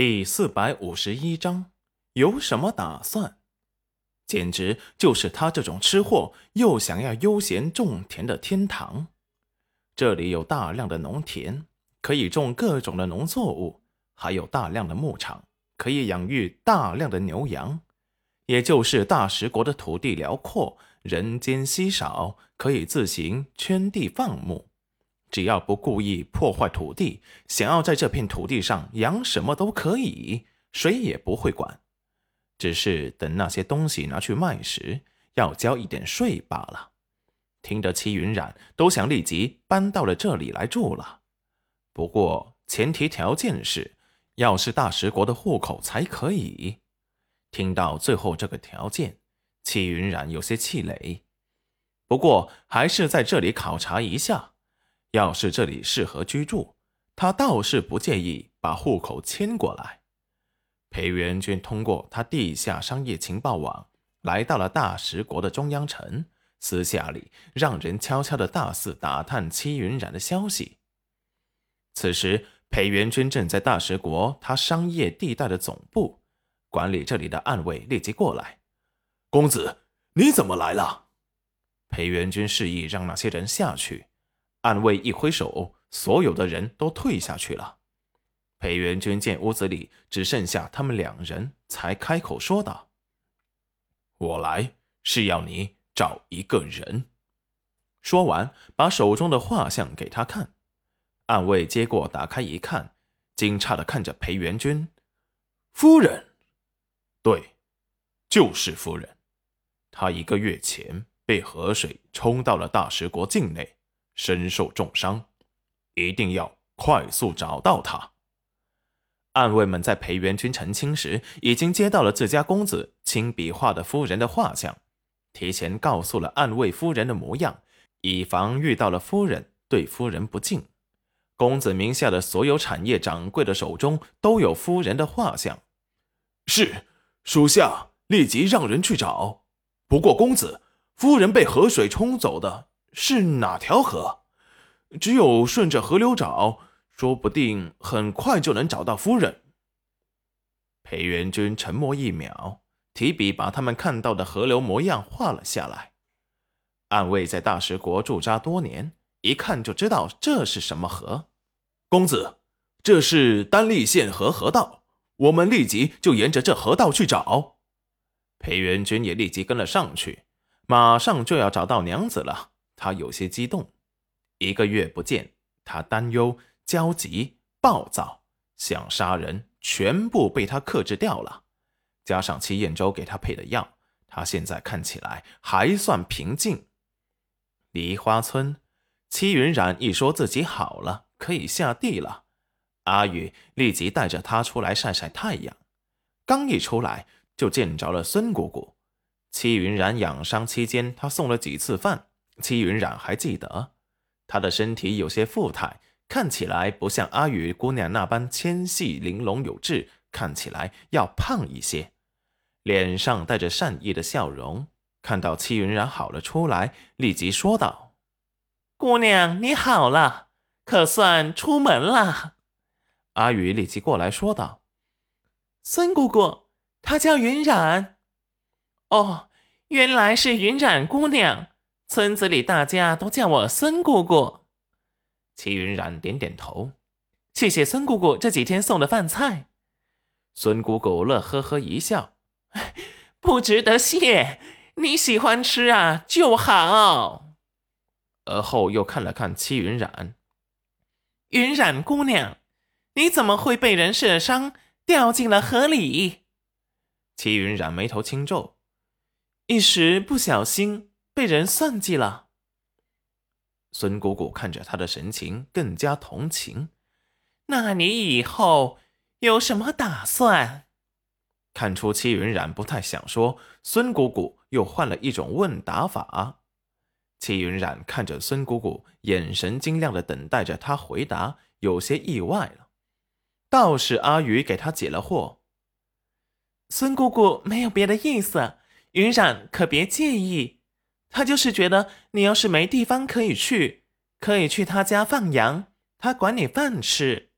第四百五十一章，有什么打算？简直就是他这种吃货又想要悠闲种田的天堂。这里有大量的农田，可以种各种的农作物，还有大量的牧场，可以养育大量的牛羊。也就是大食国的土地辽阔，人间稀少，可以自行圈地放牧。只要不故意破坏土地，想要在这片土地上养什么都可以，谁也不会管。只是等那些东西拿去卖时，要交一点税罢了。听得齐云染都想立即搬到了这里来住了。不过前提条件是，要是大食国的户口才可以。听到最后这个条件，齐云染有些气馁。不过还是在这里考察一下。要是这里适合居住，他倒是不介意把户口迁过来。裴元君通过他地下商业情报网，来到了大食国的中央城，私下里让人悄悄的大肆打探戚云染的消息。此时，裴元君正在大食国他商业地带的总部，管理这里的暗卫立即过来。公子，你怎么来了？裴元君示意让那些人下去。暗卫一挥手，所有的人都退下去了。裴元君见屋子里只剩下他们两人，才开口说道：“我来是要你找一个人。”说完，把手中的画像给他看。暗卫接过，打开一看，惊诧的看着裴元君：“夫人，对，就是夫人。她一个月前被河水冲到了大食国境内。”身受重伤，一定要快速找到他。暗卫们在裴元君澄清时，已经接到了自家公子亲笔画的夫人的画像，提前告诉了暗卫夫人的模样，以防遇到了夫人对夫人不敬。公子名下的所有产业掌柜的手中都有夫人的画像。是，属下立即让人去找。不过公子，夫人被河水冲走的。是哪条河？只有顺着河流找，说不定很快就能找到夫人。裴元君沉默一秒，提笔把他们看到的河流模样画了下来。暗卫在大食国驻扎多年，一看就知道这是什么河。公子，这是丹利县河河道，我们立即就沿着这河道去找。裴元君也立即跟了上去，马上就要找到娘子了。他有些激动，一个月不见，他担忧、焦急、暴躁、想杀人，全部被他克制掉了。加上戚燕州给他配的药，他现在看起来还算平静。梨花村，戚云染一说自己好了，可以下地了，阿宇立即带着他出来晒晒太阳。刚一出来，就见着了孙姑姑。戚云染养伤期间，他送了几次饭。戚云染还记得，她的身体有些富态，看起来不像阿雨姑娘那般纤细玲珑有致，看起来要胖一些，脸上带着善意的笑容。看到戚云染好了出来，立即说道：“姑娘你好了，可算出门了。”阿雨立即过来说道：“孙姑姑，她叫云染。哦，原来是云染姑娘。”村子里大家都叫我孙姑姑。齐云染点点头，谢谢孙姑姑这几天送的饭菜。孙姑姑乐呵呵一笑，不值得谢，你喜欢吃啊就好。而后又看了看戚云染，云染姑娘，你怎么会被人射伤，掉进了河里？戚云染眉头轻皱，一时不小心。被人算计了。孙姑姑看着他的神情，更加同情。那你以后有什么打算？看出戚云染不太想说，孙姑姑又换了一种问答法。戚云染看着孙姑姑，眼神晶亮的等待着他回答，有些意外了。倒是阿宇给他解了惑。孙姑姑没有别的意思，云染可别介意。他就是觉得你要是没地方可以去，可以去他家放羊，他管你饭吃。